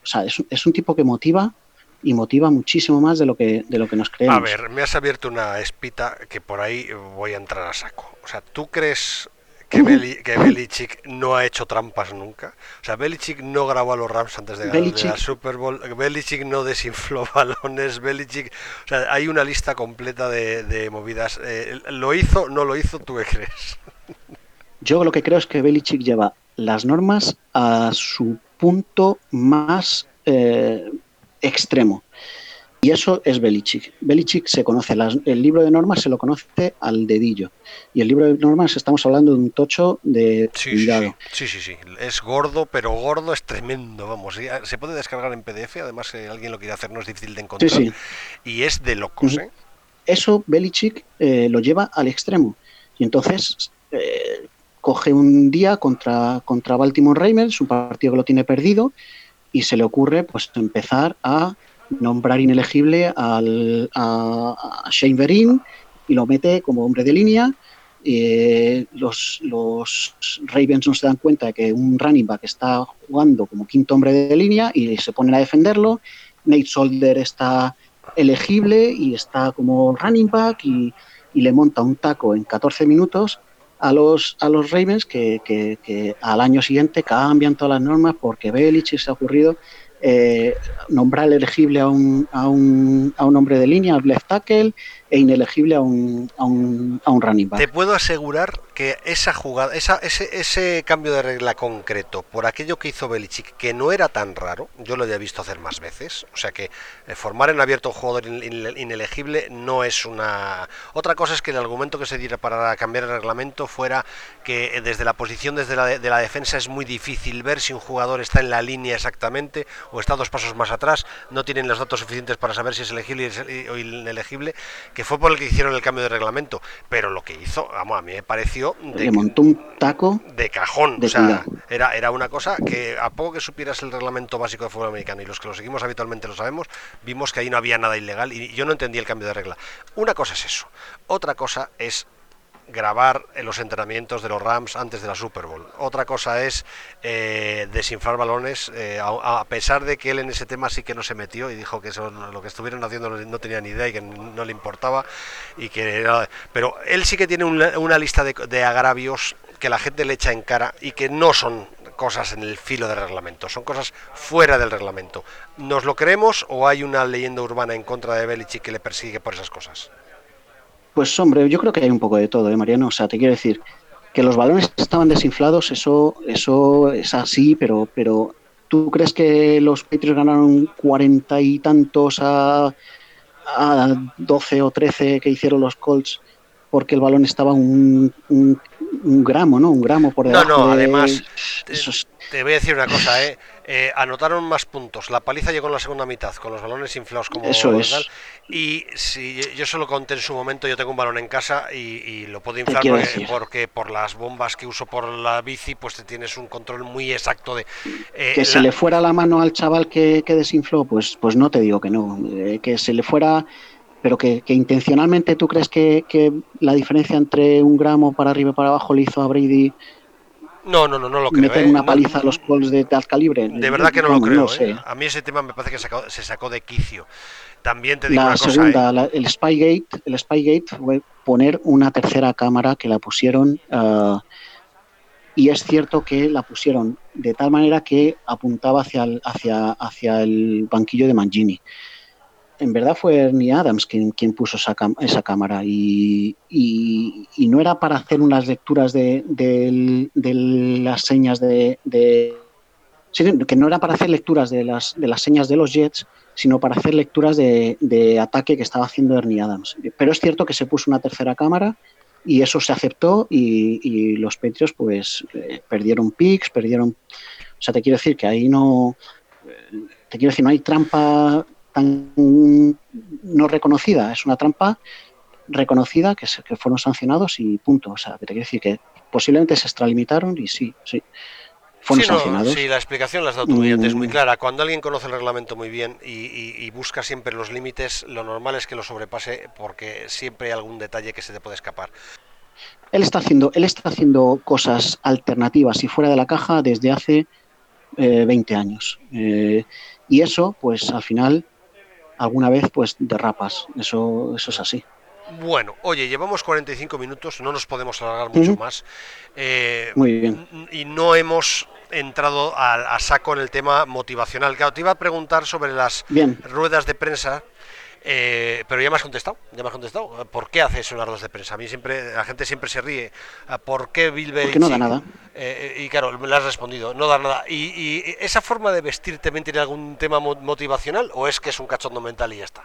sea, es, es, un tipo que motiva y motiva muchísimo más de lo que de lo que nos creemos. A ver, me has abierto una espita que por ahí voy a entrar a saco. O sea, ¿tú crees que, Belichick no ha hecho trampas nunca. O sea, Belichick no grabó a los Rams antes de ganar la Super Bowl. Belichick no desinfló (laughs) balones. Belichick. O sea, hay una lista completa de, de movidas. Eh, ¿Lo hizo? ¿No lo hizo? ¿Tú qué crees? Yo lo que creo es que Belichick lleva las normas a su punto más eh, extremo. Y eso es Belichick. Belichick se conoce, el libro de normas se lo conoce al dedillo. Y el libro de normas estamos hablando de un tocho de sí, cuidado. Sí, sí, sí, Es gordo, pero gordo es tremendo. Vamos, se puede descargar en PDF, además si alguien lo quiere hacer no es difícil de encontrar. Y es de locos, ¿eh? Eso Belichick eh, lo lleva al extremo. Y entonces eh, coge un día contra, contra Baltimore Ravens, un partido que lo tiene perdido, y se le ocurre pues empezar a nombrar inelegible al, a, Shane Verin y lo mete como hombre de línea. Eh, los, los, Ravens no se dan cuenta de que un running back está jugando como quinto hombre de línea y se ponen a defenderlo. Nate Solder está elegible y está como running back y, y le monta un taco en 14 minutos a los, a los Ravens que, que, al año siguiente cambian todas las normas porque Belichick se ha ocurrido eh, nombrar elegible a un, a, un, a un hombre de línea, al left tackle, e inelegible a un, a un, a un running back. Te puedo asegurar que esa jugada, esa, ese, ese cambio de regla concreto, por aquello que hizo Belichick, que no era tan raro, yo lo había visto hacer más veces, o sea que eh, formar en abierto un jugador inelegible no es una... Otra cosa es que el argumento que se diera para cambiar el reglamento fuera que eh, desde la posición desde la, de la defensa es muy difícil ver si un jugador está en la línea exactamente o está dos pasos más atrás, no tienen los datos suficientes para saber si es elegible o inelegible que fue por el que hicieron el cambio de reglamento, pero lo que hizo, vamos, a mí me pareció de, Le montó un taco de cajón, o sea, era, era una cosa que a poco que supieras el reglamento básico de fútbol americano y los que lo seguimos habitualmente lo sabemos, vimos que ahí no había nada ilegal y yo no entendí el cambio de regla. Una cosa es eso, otra cosa es grabar los entrenamientos de los Rams antes de la Super Bowl. Otra cosa es eh, desinflar balones, eh, a, pesar de que él en ese tema sí que no se metió y dijo que eso, lo que estuvieron haciendo no, tenía ni idea y que no le importaba. y que Pero él sí que tiene una, lista de, de agravios que la gente le echa en cara y que no son cosas en el filo del reglamento, son cosas fuera del reglamento. ¿Nos lo creemos o hay una leyenda urbana en contra de Belichick que le persigue por esas cosas? Pues hombre, yo creo que hay un poco de todo, ¿eh, Mariano? O sea, te quiero decir que los balones estaban desinflados, eso, eso es así, pero, pero ¿tú crees que los Patriots ganaron cuarenta y tantos a, a 12 o 13 que hicieron los Colts porque el balón estaba un, un, gramo, ¿no? Un gramo por debajo. No, no, además, te voy a decir una cosa, ¿eh? ¿eh? anotaron más puntos. La paliza llegó en la segunda mitad, con los balones inflados como Eso es. Y si yo solo conté en su momento, yo tengo un balón en casa y, lo puedo inflar porque, por las bombas que uso por la bici, pues te tienes un control muy exacto de... Eh, que se le fuera la mano al chaval que, desinfló, pues, pues no te digo que no. Eh, que se le fuera pero que, intencionalmente tú crees que, que, la diferencia entre un gramo para arriba y para abajo le hizo a Brady no, no, no, no lo creo. Meter ¿eh? una paliza a los Colts de tal calibre. De verdad que no, lo creo. ¿eh? A mí ese tema me parece que se sacó de quicio. También te digo la una segunda, cosa, ¿eh? el Spygate, el Spygate fue poner una tercera cámara que la pusieron uh, y es cierto que la pusieron de tal manera que apuntaba hacia el, hacia, hacia el banquillo de Mangini en verdad fue Ernie Adams quien, quien puso esa, esa cámara y, no era para hacer unas lecturas de, las señas de, que no era para hacer lecturas de las, de las señas de los Jets, sino para hacer lecturas de, ataque que estaba haciendo Ernie Adams. Pero es cierto que se puso una tercera cámara y eso se aceptó y, y los Patriots pues eh, perdieron picks, perdieron... O sea, te quiero decir que ahí no... Eh, te quiero decir, no hay trampa no reconocida, es una trampa reconocida que, que fueron sancionados y punto. O sea, que te quiero decir que posiblemente se extralimitaron y sí, sí. Fueron sancionados. sí, la explicación la has dado tú muy es muy mm. clara. Cuando alguien conoce el reglamento muy bien y, busca siempre los límites, lo normal es que lo sobrepase porque siempre hay algún detalle que se te puede escapar. Él está haciendo, él está haciendo cosas alternativas y fuera de la caja desde hace 20 eh, años. Eh, y eso, pues al final, alguna vez pues derrapas. Eso, eso es así. Bueno, oye, llevamos 45 minutos, no nos podemos alargar mucho más. Eh, Muy bien. Y no hemos entrado a, saco en el tema motivacional. Claro, te iba a preguntar sobre las ruedas de prensa eh, pero ya me has contestado, ya me has contestado. ¿Por qué hace las ruedas de prensa? A mí siempre, la gente siempre se ríe. ¿Por qué Bill? Porque no da nada. Eh, y claro, me lo has respondido, no da nada. ¿Y, esa forma de vestir también tiene algún tema motivacional o es que es un cachondo mental y ya está?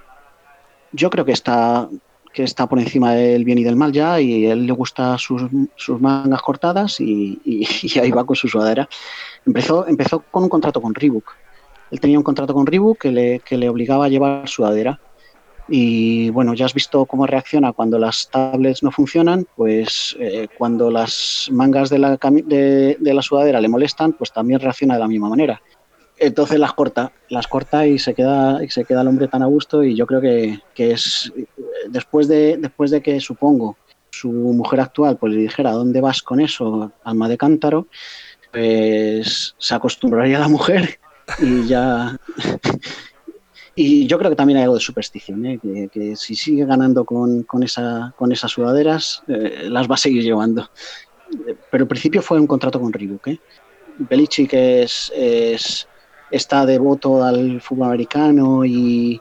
Yo creo que está que está por encima del bien y del mal ya y a él le gusta sus, sus mangas cortadas y, (laughs) y, ahí va con su sudadera. Empezó, empezó con un contrato con Reebok. Él tenía un contrato con Reebok que le, que le obligaba a llevar sudadera y bueno, ya has visto cómo reacciona cuando las tablets no funcionan, pues eh, cuando las mangas de la, de, la sudadera le molestan, pues también reacciona de la misma manera. Entonces las corta, las corta y se queda, y se queda el hombre tan a gusto y yo creo que, que es después de, después de que supongo su mujer actual pues le dijera ¿dónde vas con eso, alma de cántaro? Pues se acostumbraría a la mujer y ya y yo creo que también hay algo de superstición, ¿eh? que, si sigue ganando con, con, esa, con esas sudaderas, eh, las va a seguir llevando. Pero al principio fue un contrato con Reebok. ¿eh? Belichick es, es, está devoto al fútbol americano y,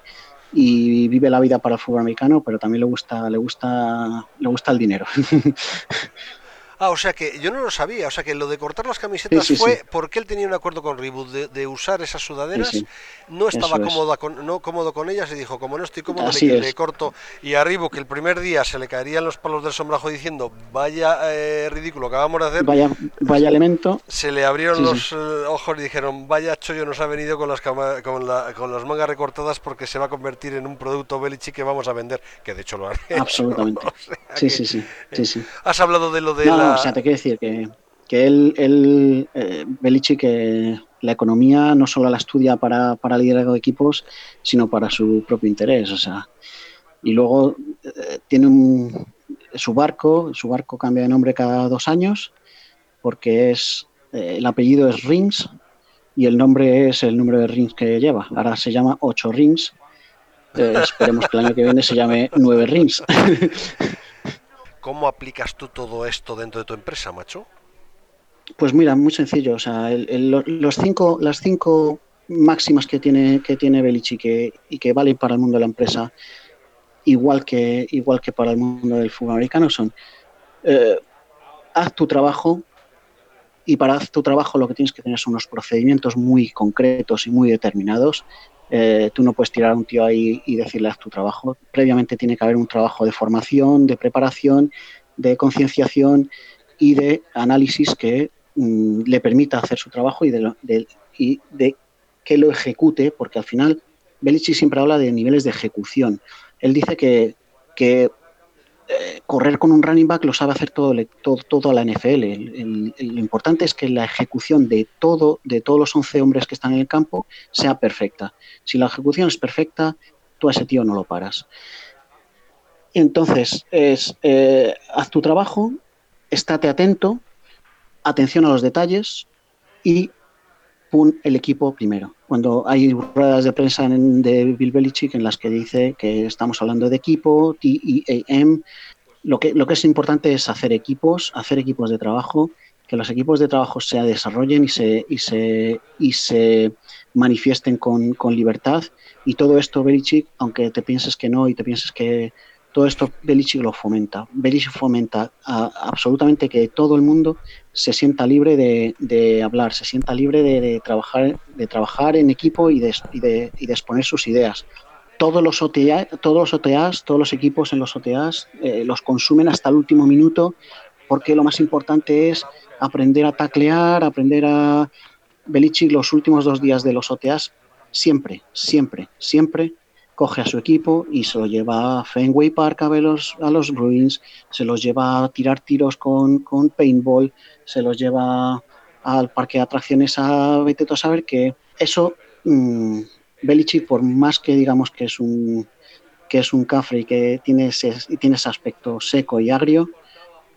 y vive la vida para el fútbol americano, pero también le gusta, le gusta, le gusta el dinero. (laughs) Ah, o sea que yo no lo sabía. O sea que lo de cortar las camisetas fue porque él tenía un acuerdo con Reboot de, usar esas sudaderas. No estaba cómodo con, no cómodo con ellas y dijo, como no estoy cómodo, le, corto. Y a que el primer día se le caerían los palos del sombrajo diciendo, vaya eh, ridículo acabamos de hacer. Vaya, vaya elemento. Se le abrieron los eh, ojos y dijeron, vaya chollo nos ha venido con las, con, con las mangas recortadas porque se va a convertir en un producto Belichi que vamos a vender. Que de hecho lo haré. (laughs) Absolutamente. sí, sí, sí, sí, Has hablado de lo de la o sea, te quiero decir que, que él, él eh, Belichi, que la economía no solo la estudia para, para liderazgo de equipos, sino para su propio interés. O sea, y luego eh, tiene un, su barco, su barco cambia de nombre cada dos años, porque es eh, el apellido es Rings y el nombre es el número de rings que lleva. Ahora se llama 8 rings. esperemos que el año que viene se llame 9 rings. (laughs) ¿Cómo aplicas tú todo esto dentro de tu empresa, macho? Pues mira, muy sencillo. O sea, los cinco, las cinco máximas que tiene, que tiene Belichick y que valen para el mundo de la empresa igual que, igual que para el mundo del fútbol americano, son eh, haz tu trabajo y para tu trabajo lo que tienes que tener son unos procedimientos muy concretos y muy determinados. Eh, tú no puedes tirar a un tío ahí y decirle haz tu trabajo. Previamente tiene que haber un trabajo de formación, de preparación, de concienciación y de análisis que mm, le permita hacer su trabajo y de, y de que lo ejecute, porque al final Belichick siempre habla de niveles de ejecución. Él dice que, que correr con un running back lo sabe hacer todo, todo, la NFL. lo importante es que la ejecución de todo, de todos los 11 hombres que están en el campo, sea perfecta. Si la ejecución es perfecta, tú a ese tío no lo paras. Entonces, es, eh, haz tu trabajo, estate atento, atención a los detalles y el equipo primero. Cuando hay ruedas de prensa de Bill Belichick en las que dice que estamos hablando de equipo, T-E-A-M, lo que, lo que es importante es hacer equipos, hacer equipos de trabajo, que los equipos de trabajo se desarrollen y se, y se, y se manifiesten con, con libertad. Y todo esto, Belichick, aunque te pienses que no y te pienses que todo esto Belichick lo fomenta. Belichick fomenta absolutamente que todo el mundo se sienta libre de, hablar, se sienta libre de, trabajar, de trabajar en equipo y de, y de, exponer sus ideas. Todos los, OTA, todos los OTAs, todos los equipos en los OTAs eh, los consumen hasta el último minuto porque lo más importante es aprender a taclear, aprender a... Belichick los últimos dos días de los OTAs siempre, siempre, siempre coge a su equipo y se lo lleva a Fenway Park a ver los, a los Bruins, se los lleva a tirar tiros con, paintball, se los lleva al parque de atracciones a vete a saber que eso mmm, Belichick por más que digamos que es un que es un cafre y que tiene ese, tiene ese aspecto seco y agrio,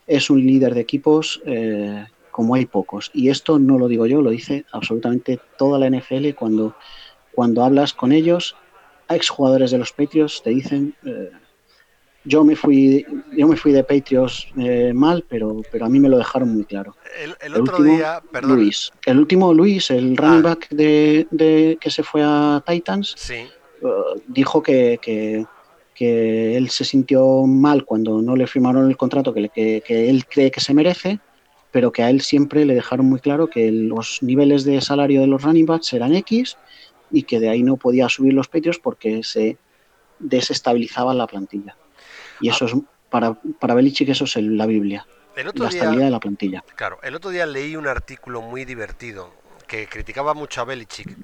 es un líder de equipos eh, como hay pocos. Y esto no lo digo yo, lo dice absolutamente toda la NFL cuando, cuando hablas con ellos exjugadores de los Patriots te dicen eh, yo me fui yo me fui de Patriots eh, mal pero pero a mí me lo dejaron muy claro el, otro día perdón Luis el último Luis el running ah. back de, que se fue a Titans sí. Uh, dijo que, que, él se sintió mal cuando no le firmaron el contrato que, que, él cree que se merece pero que a él siempre le dejaron muy claro que los niveles de salario de los running backs eran X y que de ahí no podía subir los Patriots porque se desestabilizaba la plantilla. Y eso es, para, para Belichick eso es la Biblia, la estabilidad de la plantilla. Claro, el otro día leí un artículo muy divertido que criticaba mucho a Belichick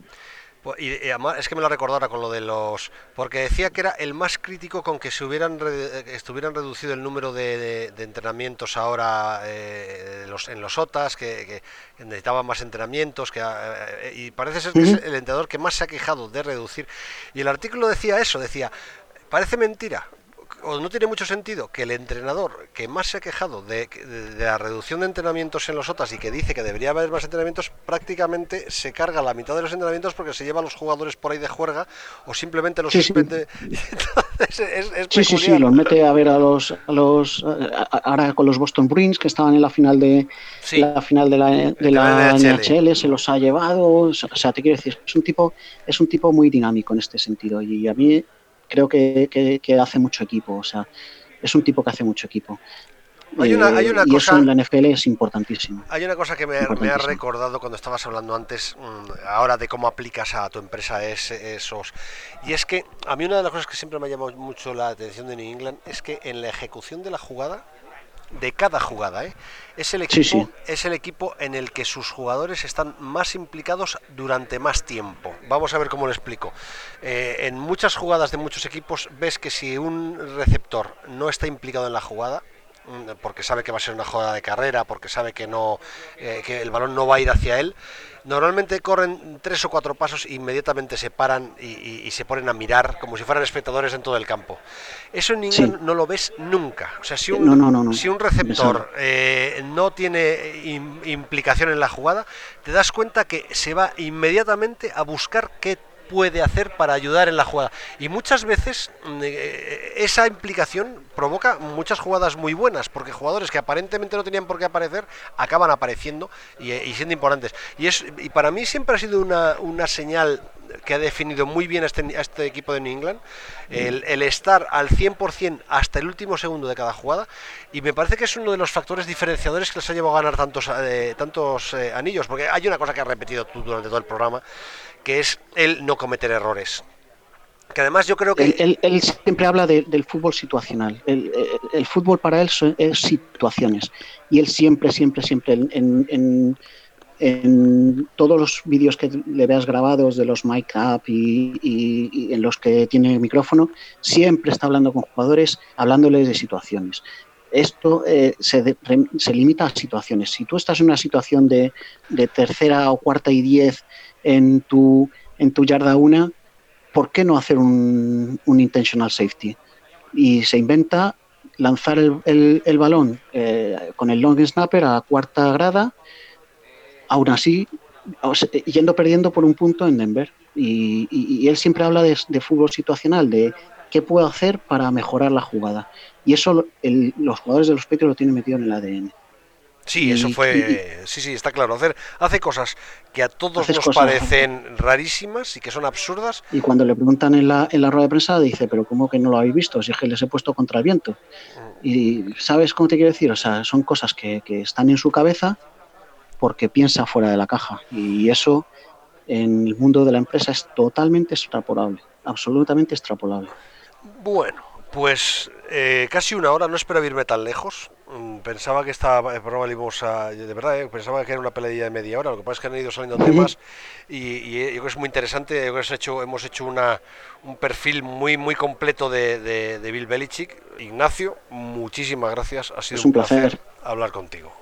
pues, y, además es que me lo recordara con lo de los. Porque decía que era el más crítico con que se hubieran estuvieran reducido el número de, entrenamientos ahora eh, los, en los OTAS, que, necesitaban más entrenamientos. que eh, Y parece ser que es el entrenador que más se ha quejado de reducir. Y el artículo decía eso: decía, parece mentira, o no tiene mucho sentido que el entrenador que más se ha quejado de, la reducción de entrenamientos en los OTAS y que dice que debería haber más entrenamientos, prácticamente se carga la mitad de los entrenamientos porque se lleva a los jugadores por ahí de juerga o simplemente los suspende. (laughs) Sí. sí, sí, sí, los mete a ver a los, a los ahora con los Boston Bruins que estaban en la final de la final de la, de la NHL. se los ha llevado, o sea, te quiero decir, es un tipo es un tipo muy dinámico en este sentido y a mí creo que, hace mucho equipo, o sea, es un tipo que hace mucho equipo. Hay una, hay una y eso en la NFL es importantísimo. Hay una cosa que me, ha recordado cuando estabas hablando antes, mm, ahora de cómo aplicas a tu empresa esos. Y es que a mí una de las cosas que siempre me ha llamado mucho la atención de New England es que en la ejecución de la jugada de cada jugada. ¿eh? Es, el equipo, es el equipo en el que sus jugadores están más implicados durante más tiempo. Vamos a ver cómo lo explico. Eh, en muchas jugadas de muchos equipos ves que si un receptor no está implicado en la jugada, mm, porque sabe que va a ser una jugada de carrera, porque sabe que no eh, que el balón no va a ir hacia él, Normalmente corren tres o cuatro pasos e inmediatamente se paran y, se ponen a mirar como si fueran espectadores en todo el campo. Eso en no lo ves nunca. O sea, si un, si un receptor eh, no tiene implicación en la jugada, te das cuenta que se va inmediatamente a buscar qué puede hacer para ayudar en la jugada. Y muchas veces mm, eh, esa implicación provoca muchas jugadas muy buenas, porque jugadores que aparentemente no tenían por qué aparecer acaban apareciendo y, eh, siendo importantes. Y, es, y para mí siempre ha sido una, una señal que ha definido muy bien a este, este equipo de New England, el, el estar al 100% hasta el último segundo de cada jugada, y me parece que es uno de los factores diferenciadores que les ha llevado a ganar tantos, eh, tantos eh, anillos, porque hay una cosa que has repetido tú durante todo el programa, que es el no cometer errores. Que además yo creo que... Él, siempre habla de, del fútbol situacional. El, el, fútbol para él es situaciones. Y él siempre, siempre, siempre en, en, en todos los vídeos que le veas grabados de los mic up y, y, en los que tiene micrófono, siempre está hablando con jugadores, hablándoles de situaciones. Esto eh, se, se, limita a situaciones. Si tú estás en una situación de, de tercera o cuarta y diez en tu, en tu yarda una, ¿por qué no hacer un, un intentional safety? Y se inventa lanzar el, el, balón eh, con el long snapper a cuarta grada, aún así yendo perdiendo por un punto en Denver. Y él siempre habla de, de, fútbol situacional, de qué puedo hacer para mejorar la jugada. Y eso el, los jugadores de los Patriots lo tienen metido en el ADN. Sí, eso fue. sí, sí, está claro. Hacer, hace cosas que a todos nos cosas, parecen rarísimas y que son absurdas. Y cuando le preguntan en la, en la rueda de prensa, dice: ¿Pero cómo que no lo habéis visto? Si es que les he puesto contra el viento. Mm. Y ¿sabes cómo te quiero decir? O sea, son cosas que, que están en su cabeza porque piensa fuera de la caja. Y eso en el mundo de la empresa es totalmente extrapolable. Absolutamente extrapolable. Bueno, pues eh, casi una hora, no espero irme tan lejos. Mm, pensaba que esta programa le íbamos a. De verdad, eh, pensaba que era una peladilla de media hora. Lo que pasa es que han ido saliendo temas y, y yo creo que es muy interesante. Yo creo que hemos hecho, hemos hecho una, un perfil muy muy completo de, de, de Bill Belichick. Ignacio, muchísimas gracias. Ha sido es un, un placer. placer hablar contigo.